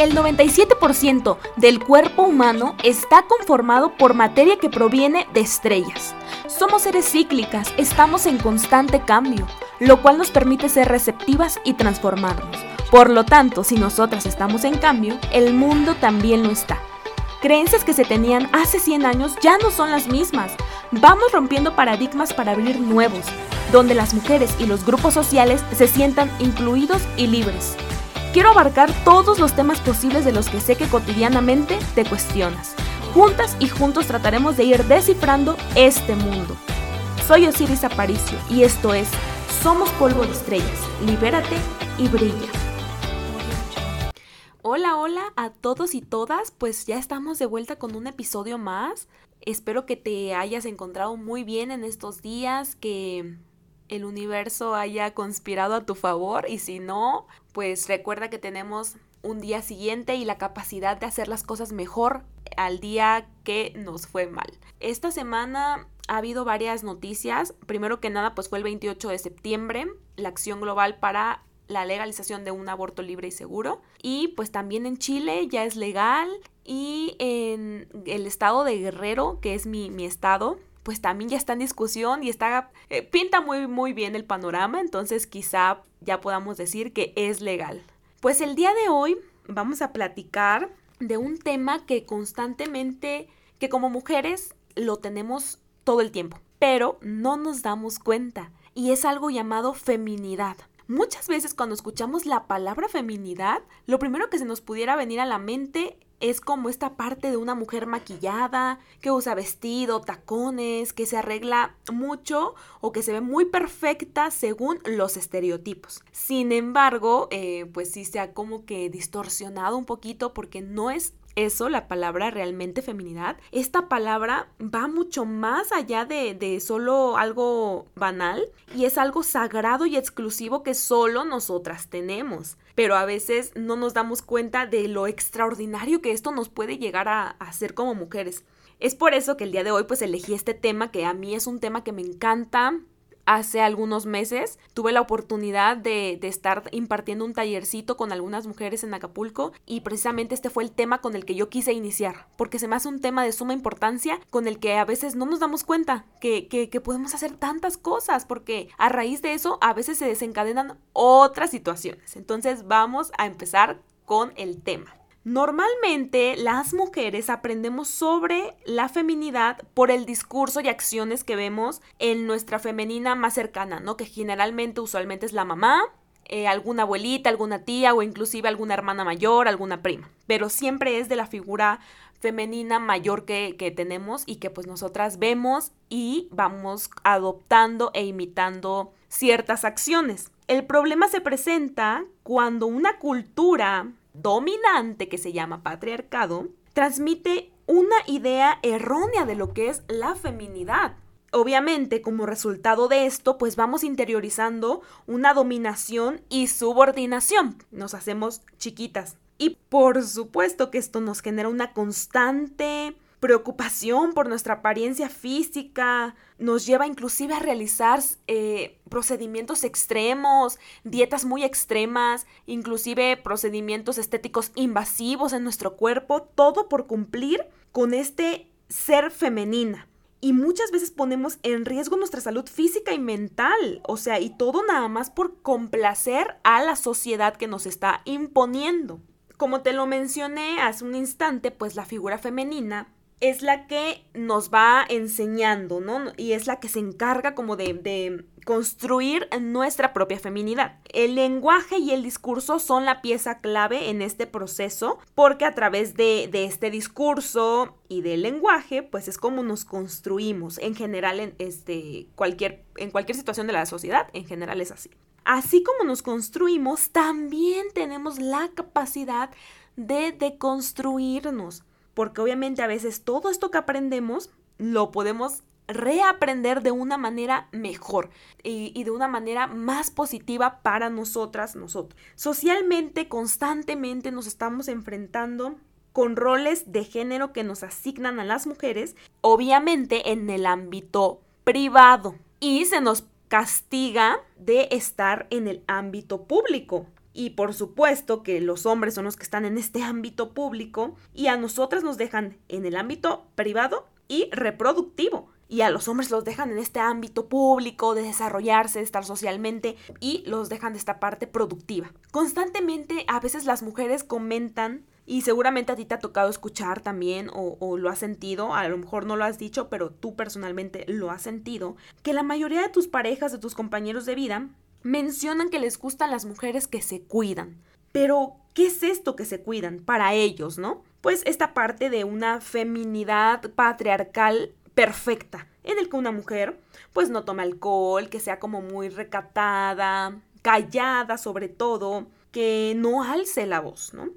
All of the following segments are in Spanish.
El 97% del cuerpo humano está conformado por materia que proviene de estrellas. Somos seres cíclicas, estamos en constante cambio, lo cual nos permite ser receptivas y transformarnos. Por lo tanto, si nosotras estamos en cambio, el mundo también lo está. Creencias que se tenían hace 100 años ya no son las mismas. Vamos rompiendo paradigmas para abrir nuevos, donde las mujeres y los grupos sociales se sientan incluidos y libres. Quiero abarcar todos los temas posibles de los que sé que cotidianamente te cuestionas. Juntas y juntos trataremos de ir descifrando este mundo. Soy Osiris Aparicio y esto es Somos Polvo de Estrellas. Libérate y brilla. Hola, hola a todos y todas, pues ya estamos de vuelta con un episodio más. Espero que te hayas encontrado muy bien en estos días, que el universo haya conspirado a tu favor y si no, pues recuerda que tenemos un día siguiente y la capacidad de hacer las cosas mejor al día que nos fue mal. Esta semana ha habido varias noticias. Primero que nada, pues fue el 28 de septiembre, la acción global para la legalización de un aborto libre y seguro. Y pues también en Chile ya es legal y en el estado de Guerrero, que es mi, mi estado, pues también ya está en discusión y está eh, pinta muy muy bien el panorama, entonces quizá ya podamos decir que es legal. Pues el día de hoy vamos a platicar de un tema que constantemente que como mujeres lo tenemos todo el tiempo, pero no nos damos cuenta y es algo llamado feminidad. Muchas veces cuando escuchamos la palabra feminidad, lo primero que se nos pudiera venir a la mente es como esta parte de una mujer maquillada, que usa vestido, tacones, que se arregla mucho o que se ve muy perfecta según los estereotipos. Sin embargo, eh, pues sí se ha como que distorsionado un poquito porque no es eso, la palabra realmente feminidad, esta palabra va mucho más allá de, de, solo algo banal y es algo sagrado y exclusivo que solo nosotras tenemos. Pero a veces no nos damos cuenta de lo extraordinario que esto nos puede llegar a hacer como mujeres. Es por eso que el día de hoy pues elegí este tema que a mí es un tema que me encanta, hace algunos meses tuve la oportunidad de, estar impartiendo un tallercito con algunas mujeres en Acapulco y precisamente este fue el tema con el que yo quise iniciar, porque se me hace un tema de suma importancia con el que a veces no nos damos cuenta que, que podemos hacer tantas cosas, porque a raíz de eso a veces se desencadenan otras situaciones. Entonces vamos a empezar con el tema. Normalmente las mujeres aprendemos sobre la feminidad por el discurso y acciones que vemos en nuestra femenina más cercana, ¿no? Que generalmente, usualmente es la mamá, eh, alguna abuelita, alguna tía o inclusive alguna hermana mayor, alguna prima. Pero siempre es de la figura femenina mayor que, que tenemos y que pues nosotras vemos y vamos adoptando e imitando ciertas acciones. El problema se presenta cuando una cultura dominante que se llama patriarcado transmite una idea errónea de lo que es la feminidad. Obviamente, como resultado de esto, pues vamos interiorizando una dominación y subordinación. Nos hacemos chiquitas. Y por supuesto que esto nos genera una constante preocupación por nuestra apariencia física, nos lleva inclusive a realizar eh, procedimientos extremos, dietas muy extremas, inclusive procedimientos estéticos invasivos en nuestro cuerpo, todo por cumplir con este ser femenina. Y muchas veces ponemos en riesgo nuestra salud física y mental, o sea, y todo nada más por complacer a la sociedad que nos está imponiendo. Como te lo mencioné hace un instante, pues la figura femenina es la que nos va enseñando, ¿no? Y es la que se encarga como de, construir nuestra propia feminidad. El lenguaje y el discurso son la pieza clave en este proceso porque a través de, de este discurso y del lenguaje, pues es como nos construimos en general en, este, cualquier, en cualquier situación de la sociedad, en general es así. Así como nos construimos, también tenemos la capacidad de deconstruirnos porque obviamente a veces todo esto que aprendemos lo podemos reaprender de una manera mejor y, de una manera más positiva para nosotras, nosotros. Socialmente, constantemente nos estamos enfrentando con roles de género que nos asignan a las mujeres, obviamente en el ámbito privado, y se nos castiga de estar en el ámbito público. Y por supuesto que los hombres son los que están en este ámbito público y a nosotras nos dejan en el ámbito privado y reproductivo. Y a los hombres los dejan en este ámbito público de desarrollarse, de estar socialmente y los dejan de esta parte productiva. Constantemente a veces las mujeres comentan y seguramente a ti te ha tocado escuchar también o, o, lo has sentido, a lo mejor no lo has dicho, pero tú personalmente lo has sentido, que la mayoría de tus parejas, de tus compañeros de vida, mencionan que les gustan las mujeres que se cuidan. Pero, ¿qué es esto que se cuidan para ellos, no? Pues esta parte de una feminidad patriarcal perfecta, en el que una mujer pues no toma alcohol, que sea como muy recatada, callada sobre todo, que no alce la voz, ¿no?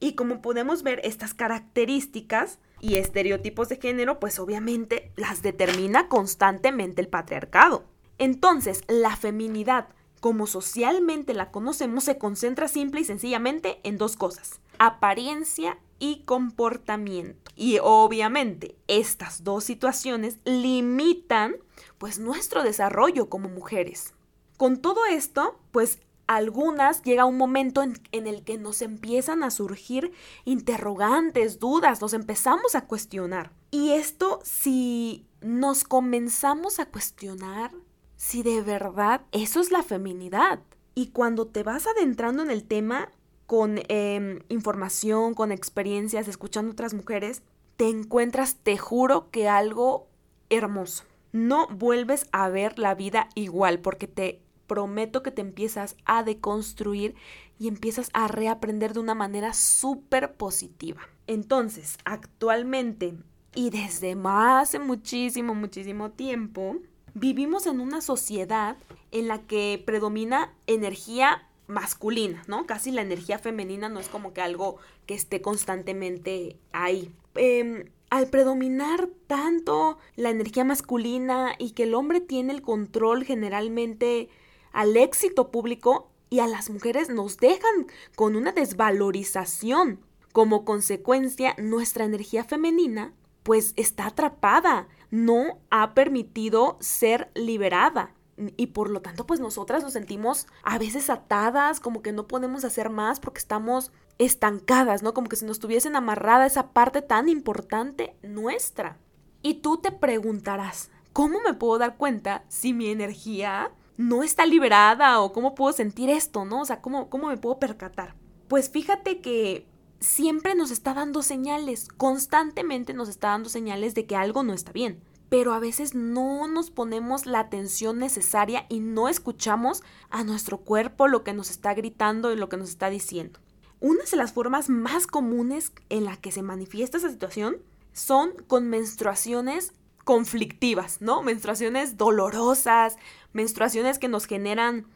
Y como podemos ver, estas características y estereotipos de género, pues obviamente las determina constantemente el patriarcado. Entonces, la feminidad como socialmente la conocemos, se concentra simple y sencillamente en dos cosas, apariencia y comportamiento. Y obviamente estas dos situaciones limitan pues nuestro desarrollo como mujeres. Con todo esto, pues algunas llega un momento en, en, el que nos empiezan a surgir interrogantes, dudas, nos empezamos a cuestionar. Y esto si nos comenzamos a cuestionar si de verdad eso es la feminidad. Y cuando te vas adentrando en el tema con em, información, con experiencias, escuchando otras mujeres, te encuentras, te juro, que algo hermoso. No vuelves a ver la vida igual porque te prometo que te empiezas a deconstruir y empiezas a reaprender de una manera súper positiva. Entonces, actualmente y desde hace muchísimo, muchísimo tiempo, vivimos en una sociedad en la que predomina energía masculina, ¿no? Casi la energía femenina no es como que algo que esté constantemente ahí. Em, al predominar tanto la energía masculina y que el hombre tiene el control generalmente al éxito público y a las mujeres nos dejan con una desvalorización. Como consecuencia, nuestra energía femenina pues está atrapada no ha permitido ser liberada. Y por lo tanto, pues nosotras nos sentimos a veces atadas, como que no podemos hacer más porque estamos estancadas, ¿no? Como que si nos tuviesen amarrada esa parte tan importante nuestra. Y tú te preguntarás, ¿cómo me puedo dar cuenta si mi energía no está liberada o cómo puedo sentir esto, ¿no? O sea, ¿cómo, cómo me puedo percatar? Pues fíjate que siempre nos está dando señales, constantemente nos está dando señales de que algo no está bien. Pero a veces no nos ponemos la atención necesaria y no escuchamos a nuestro cuerpo lo que nos está gritando y lo que nos está diciendo. Una de las formas más comunes en la que se manifiesta esa situación son con menstruaciones conflictivas, ¿no? Menstruaciones dolorosas, menstruaciones que nos generan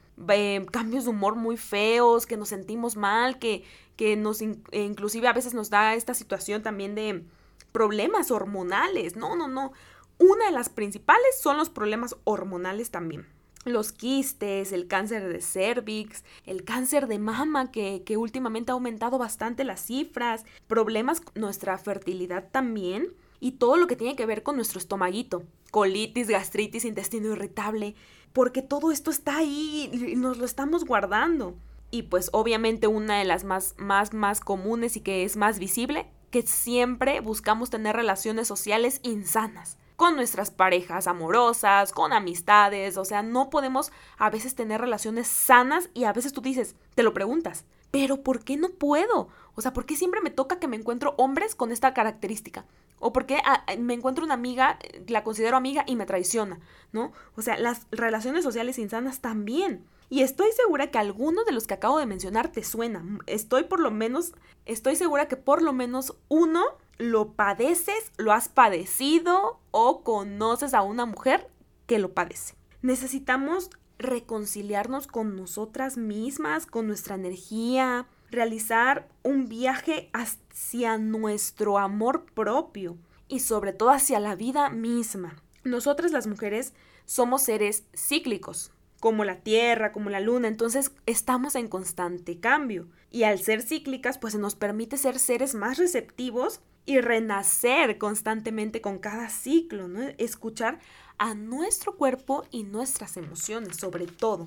cambios de humor muy feos, que nos sentimos mal, que, que nos e inclusive a veces nos da esta situación también de problemas hormonales. No, no, no. Una de las principales son los problemas hormonales también. Los quistes, el cáncer de cervix, el cáncer de mama que, que últimamente ha aumentado bastante las cifras, problemas con nuestra fertilidad también y todo lo que tiene que ver con nuestro estomaguito, colitis, gastritis, intestino irritable, porque todo esto está ahí y nos lo estamos guardando. Y pues obviamente una de las más, más, más comunes y que es más visible, que siempre buscamos tener relaciones sociales insanas con nuestras parejas amorosas, con amistades, o sea, no podemos a veces tener relaciones sanas y a veces tú dices, te lo preguntas, pero ¿por qué no puedo? O sea, ¿por qué siempre me toca que me encuentro hombres con esta característica? ¿O por qué ah, me encuentro una amiga, la considero amiga y me traiciona? ¿No? O sea, las relaciones sociales insanas también. Y estoy segura que alguno de los que acabo de mencionar te suena. Estoy por lo menos, estoy segura que por lo menos uno lo padeces, lo has padecido o conoces a una mujer que lo padece. Necesitamos reconciliarnos con nosotras mismas, con nuestra energía, realizar un viaje hacia nuestro amor propio y sobre todo hacia la vida misma. Nosotras las mujeres somos seres cíclicos, como la Tierra, como la Luna, entonces estamos en constante cambio. Y al ser cíclicas, pues se nos permite ser seres más receptivos y renacer constantemente con cada ciclo. Escuchar a nuestro cuerpo y nuestras emociones, sobre todo.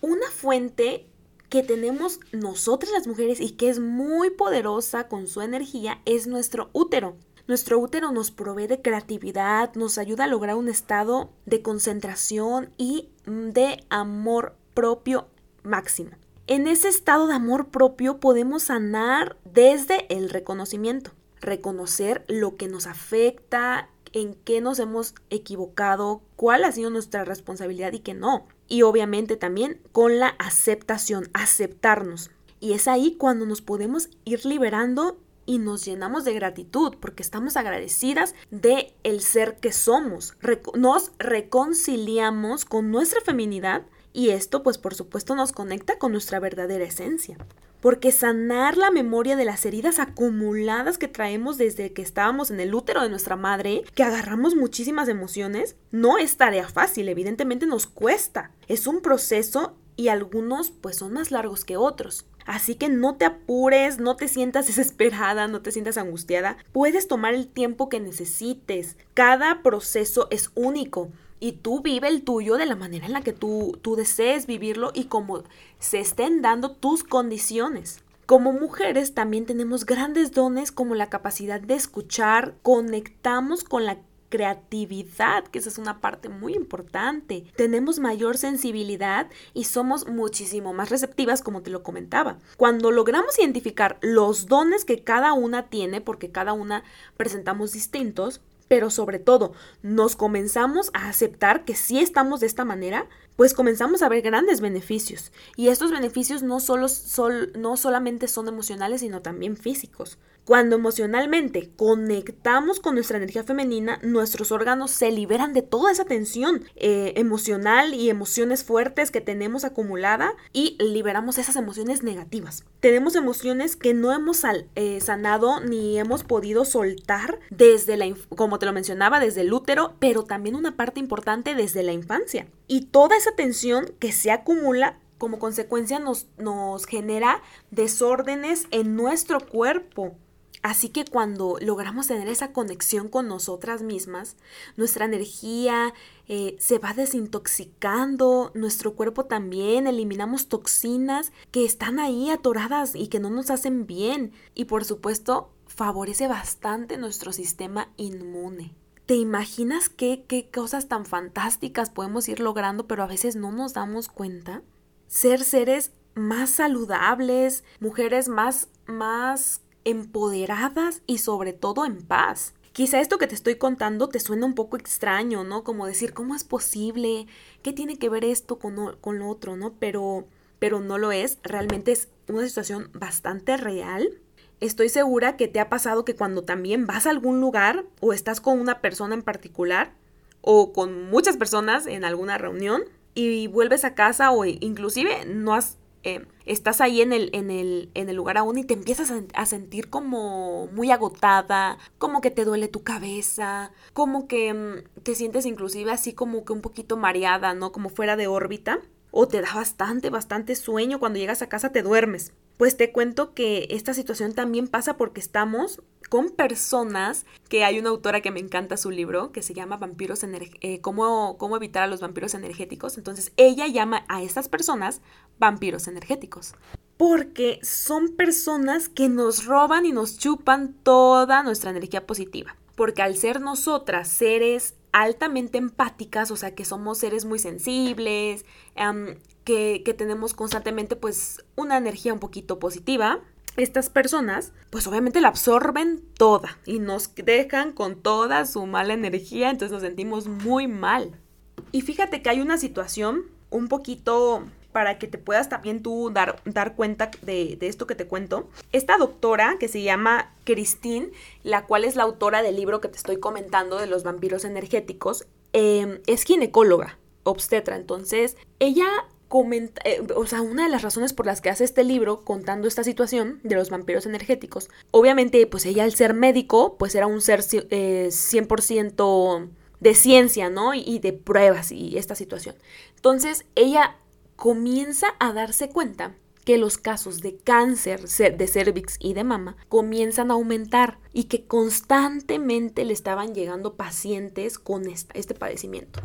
Una fuente que tenemos nosotras las mujeres y que es muy poderosa con su energía es nuestro útero. Nuestro útero nos provee de creatividad, nos ayuda a lograr un estado de concentración y de amor propio máximo. En ese estado de amor propio podemos sanar desde el reconocimiento, reconocer lo que nos afecta, en qué nos hemos equivocado, cuál ha sido nuestra responsabilidad y qué no. Y obviamente también con la aceptación, aceptarnos. Y es ahí cuando nos podemos ir liberando y nos llenamos de gratitud porque estamos agradecidas de el ser que somos. nos reconciliamos con nuestra feminidad y esto pues por supuesto nos conecta con nuestra verdadera esencia. Porque sanar la memoria de las heridas acumuladas que traemos desde que estábamos en el útero de nuestra madre, que agarramos muchísimas emociones, no es tarea fácil, evidentemente nos cuesta. Es un proceso y algunos pues son más largos que otros. Así que no te apures, no te sientas desesperada, no te sientas angustiada. Puedes tomar el tiempo que necesites. Cada proceso es único y tú vive el tuyo de la manera en la que tú, tú desees vivirlo y como se estén dando tus condiciones. Como mujeres también tenemos grandes dones como la capacidad de escuchar, conectamos con la creatividad, que esa es una parte muy importante. Tenemos mayor sensibilidad y somos muchísimo más receptivas, como te lo comentaba. Cuando logramos identificar los dones que cada una tiene, porque cada una presentamos distintos, pero sobre todo nos comenzamos a aceptar que si estamos de esta manera, pues comenzamos a ver grandes beneficios. Y estos beneficios no, solo, no solamente son emocionales, sino también físicos. Cuando emocionalmente conectamos con nuestra energía femenina, nuestros órganos se liberan de toda esa tensión eh, emocional y emociones fuertes que tenemos acumulada y liberamos esas emociones negativas. Tenemos emociones que no hemos eh, sanado ni hemos podido soltar desde la, como te lo mencionaba, desde el útero, pero también una parte importante desde la infancia. Y toda esa tensión que se acumula como consecuencia nos, nos genera desórdenes en nuestro cuerpo Así que cuando logramos tener esa conexión con nosotras mismas, nuestra energía eh, se va desintoxicando, nuestro cuerpo también, eliminamos toxinas que están ahí atoradas y que no nos hacen bien. Y por supuesto, favorece bastante nuestro sistema inmune. ¿Te imaginas qué, qué cosas tan fantásticas podemos ir logrando, pero a veces no nos damos cuenta? Ser seres más saludables, mujeres más, más empoderadas y sobre todo en paz. Quizá esto que te estoy contando te suena un poco extraño, ¿no? Como decir, ¿cómo es posible? ¿Qué tiene que ver esto con, lo otro, ¿no? Pero, pero no lo es. Realmente es una situación bastante real. Estoy segura que te ha pasado que cuando también vas a algún lugar o estás con una persona en particular o con muchas personas en alguna reunión y vuelves a casa o inclusive no has eh, estás ahí en el, en, el, en el lugar aún y te empiezas a, sentir como muy agotada, como que te duele tu cabeza, como que mm, te sientes inclusive así como que un poquito mareada, ¿no? Como fuera de órbita. O te da bastante, bastante sueño cuando llegas a casa te duermes. Pues te cuento que esta situación también pasa porque estamos con personas, que hay una autora que me encanta su libro, que se llama Vampiros eh, ¿cómo, cómo evitar a los vampiros energéticos. Entonces ella llama a estas personas vampiros energéticos. Porque son personas que nos roban y nos chupan toda nuestra energía positiva. Porque al ser nosotras seres altamente empáticas, o sea que somos seres muy sensibles, que, que tenemos constantemente pues una energía un poquito positiva, estas personas, pues obviamente la absorben toda y nos dejan con toda su mala energía, entonces nos sentimos muy mal. Y fíjate que hay una situación un poquito para que te puedas también tú dar, dar cuenta de, esto que te cuento. Esta doctora que se llama Christine, la cual es la autora del libro que te estoy comentando de los vampiros energéticos, em, es ginecóloga, obstetra. Entonces, ella comenta, eh, o sea, una de las razones por las que hace este libro contando esta situación de los vampiros energéticos, obviamente, pues ella al ser médico, pues era un ser 100% eh, de ciencia, ¿no? Y, de pruebas y esta situación. Entonces, ella comienza a darse cuenta que los casos de cáncer de cervix y de mama comienzan a aumentar y que constantemente le estaban llegando pacientes con este padecimiento.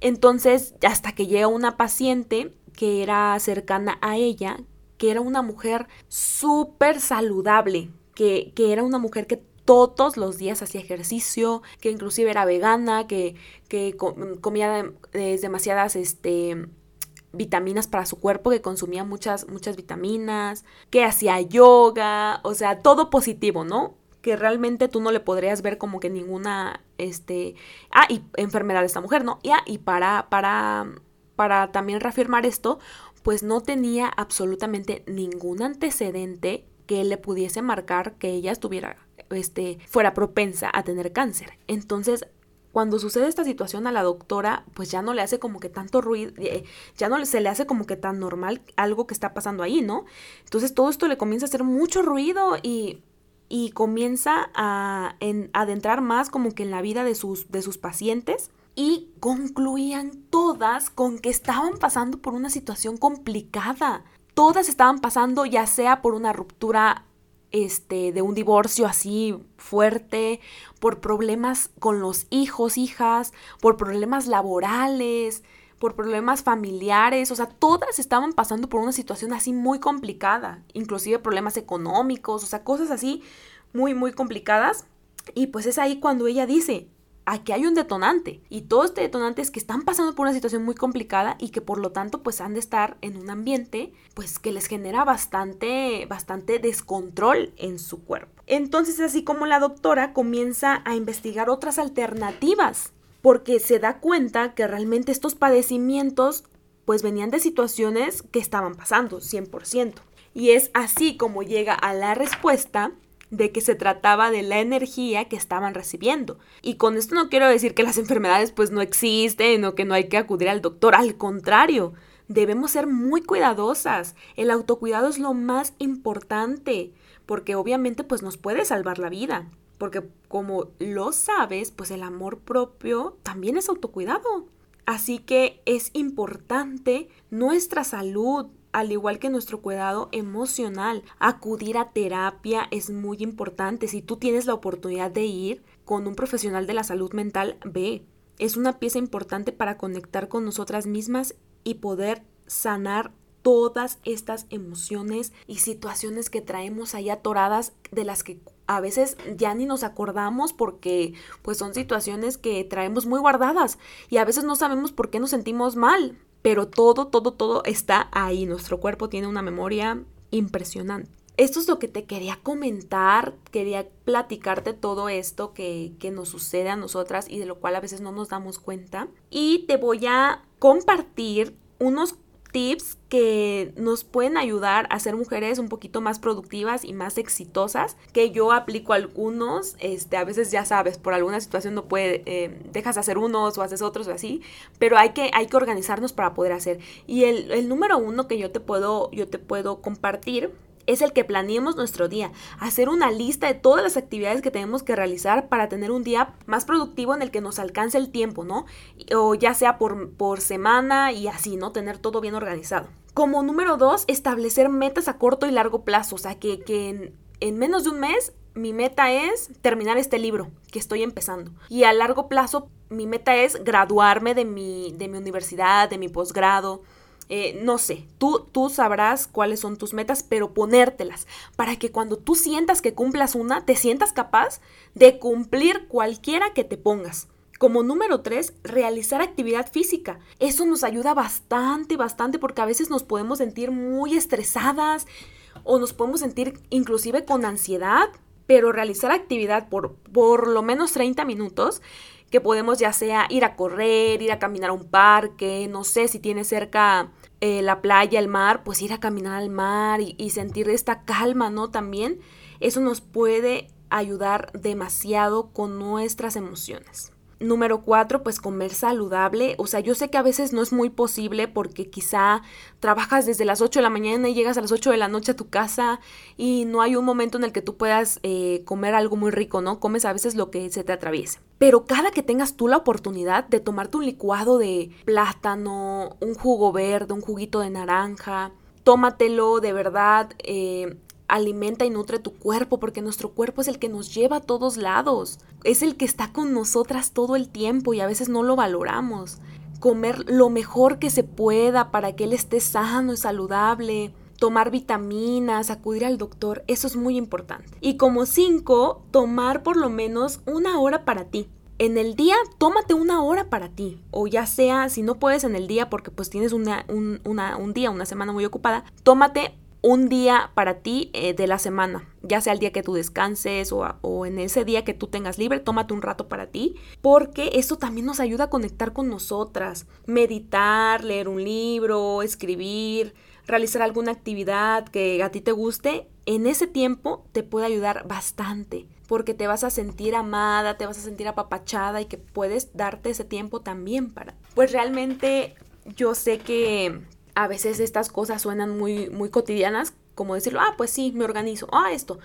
Entonces, hasta que llega una paciente que era cercana a ella, que era una mujer súper saludable, que, que, era una mujer que todos los días hacía ejercicio, que inclusive era vegana, que, que comía demasiadas este, vitaminas para su cuerpo, que consumía muchas, muchas vitaminas, que hacía yoga, o sea, todo positivo, ¿no? Que realmente tú no le podrías ver como que ninguna, este, ah, y enfermedad de esta mujer, ¿no? Y, ah, y para, para, para también reafirmar esto, pues no tenía absolutamente ningún antecedente que le pudiese marcar que ella estuviera, este, fuera propensa a tener cáncer. Entonces, cuando sucede esta situación a la doctora, pues ya no le hace como que tanto ruido, eh, ya no se le hace como que tan normal algo que está pasando ahí, ¿no? Entonces todo esto le comienza a hacer mucho ruido y, y comienza a adentrar más como que en la vida de sus, de sus pacientes y concluían todas con que estaban pasando por una situación complicada. Todas estaban pasando ya sea por una ruptura este, de un divorcio así fuerte, por problemas con los hijos, hijas, por problemas laborales, por problemas familiares, o sea, todas estaban pasando por una situación así muy complicada, inclusive problemas económicos, o sea, cosas así muy, muy complicadas. Y pues es ahí cuando ella dice, aquí hay un detonante y todos este detonante es que están pasando por una situación muy complicada y que por lo tanto pues han de estar en un ambiente pues que les genera bastante bastante descontrol en su cuerpo. Entonces así como la doctora comienza a investigar otras alternativas porque se da cuenta que realmente estos padecimientos pues venían de situaciones que estaban pasando 100%. Y es así como llega a la respuesta de que se trataba de la energía que estaban recibiendo. Y con esto no quiero decir que las enfermedades pues no existen o que no hay que acudir al doctor, al contrario, debemos ser muy cuidadosas. El autocuidado es lo más importante, porque obviamente pues nos puede salvar la vida, porque como lo sabes, pues el amor propio también es autocuidado. Así que es importante nuestra salud, al igual que nuestro cuidado emocional. Acudir a terapia es muy importante. Si tú tienes la oportunidad de ir con un profesional de la salud mental, ve. Es una pieza importante para conectar con nosotras mismas y poder sanar todas estas emociones y situaciones que traemos ahí atoradas de las que a veces ya ni nos acordamos porque pues son situaciones que traemos muy guardadas y a veces no sabemos por qué nos sentimos mal pero todo, todo, todo está ahí. Nuestro cuerpo tiene una memoria impresionante. Esto es lo que te quería comentar, quería platicarte todo esto que, que nos sucede a nosotras y de lo cual a veces no nos damos cuenta. Y te voy a compartir unos tips que nos pueden ayudar a ser mujeres un poquito más productivas y más exitosas, que yo aplico algunos, este, a veces ya sabes, por alguna situación no puede, eh, dejas de hacer unos o haces otros o así, pero hay que, hay que organizarnos para poder hacer. Y el, el número uno que yo te puedo, yo te puedo compartir es el que planeemos nuestro día, hacer una lista de todas las actividades que tenemos que realizar para tener un día más productivo en el que nos alcance el tiempo, ¿no? O ya sea por, por semana y así, ¿no? Tener todo bien organizado. Como número dos, establecer metas a corto y largo plazo, o sea, que, que en, menos de un mes mi meta es terminar este libro que estoy empezando. Y a largo plazo, mi meta es graduarme de mi, de mi universidad, de mi posgrado, eh, no sé, tú, tú sabrás cuáles son tus metas, pero ponértelas para que cuando tú sientas que cumplas una, te sientas capaz de cumplir cualquiera que te pongas. Como número tres, realizar actividad física. Eso nos ayuda bastante, bastante, porque a veces nos podemos sentir muy estresadas o nos podemos sentir inclusive con ansiedad, pero realizar actividad por por lo menos 30 minutos que podemos ya sea ir a correr, ir a caminar a un parque, no sé si tiene cerca eh, la playa, el mar, pues ir a caminar al mar y, y sentir esta calma, ¿no? También eso nos puede ayudar demasiado con nuestras emociones. Número cuatro, pues comer saludable. O sea, yo sé que a veces no es muy posible porque quizá trabajas desde las 8 de la mañana y llegas a las 8 de la noche a tu casa y no hay un momento en el que tú puedas eh, comer algo muy rico, ¿no? Comes a veces lo que se te atraviese. Pero cada que tengas tú la oportunidad de tomarte un licuado de plátano, un jugo verde, un juguito de naranja, tómatelo de verdad. Eh, alimenta y nutre tu cuerpo, porque nuestro cuerpo es el que nos lleva a todos lados, es el que está con nosotras todo el tiempo y a veces no lo valoramos. comer lo mejor que se pueda para que él esté sano y saludable, tomar vitaminas, acudir al doctor, eso es muy importante. Y como cinco, tomar por lo menos una hora para ti. En el día, tómate una hora para ti. O ya sea, si no puedes en el día porque pues tienes un, un día, una semana muy ocupada, tómate un día para ti eh, de la semana, ya sea el día que tú descanses o, o, en ese día que tú tengas libre, tómate un rato para ti, porque eso también nos ayuda a conectar con nosotras, meditar, leer un libro, escribir, realizar alguna actividad que a ti te guste, en ese tiempo te puede ayudar bastante, porque te vas a sentir amada, te vas a sentir apapachada y que puedes darte ese tiempo también para. Pues realmente yo sé que a veces estas cosas suenan muy, muy cotidianas, como decirlo, ah, pues sí, me organizo, ah, esto,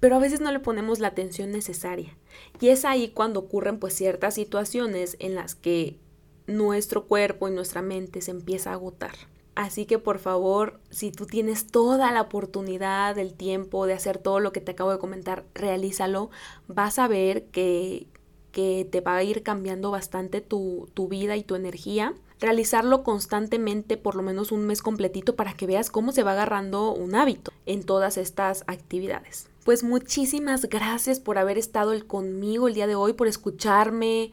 pero a veces no le ponemos la atención necesaria. Y es ahí cuando ocurren pues ciertas situaciones en las que nuestro cuerpo y nuestra mente se empieza a agotar. Así que por favor, si tú tienes toda la oportunidad, el tiempo de hacer todo lo que te acabo de comentar, realízalo. Vas a ver que, que te va a ir cambiando bastante tu, tu vida y tu energía realizarlo constantemente por lo menos un mes completito para que veas cómo se va agarrando un hábito en todas estas actividades. Pues muchísimas gracias por haber estado conmigo el día de hoy, por escucharme,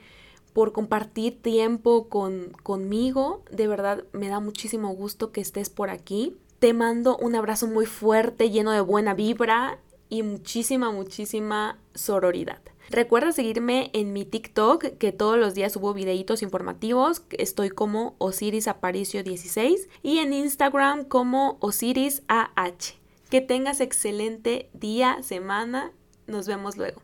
por compartir tiempo con, conmigo. De verdad me da muchísimo gusto que estés por aquí. Te mando un abrazo muy fuerte, lleno de buena vibra y muchísima, muchísima sororidad. Recuerda seguirme en mi TikTok, que todos los días subo videitos informativos. Estoy como Osiris Aparicio 16 y en Instagram como Osiris AH. Que tengas excelente día, semana. Nos vemos luego.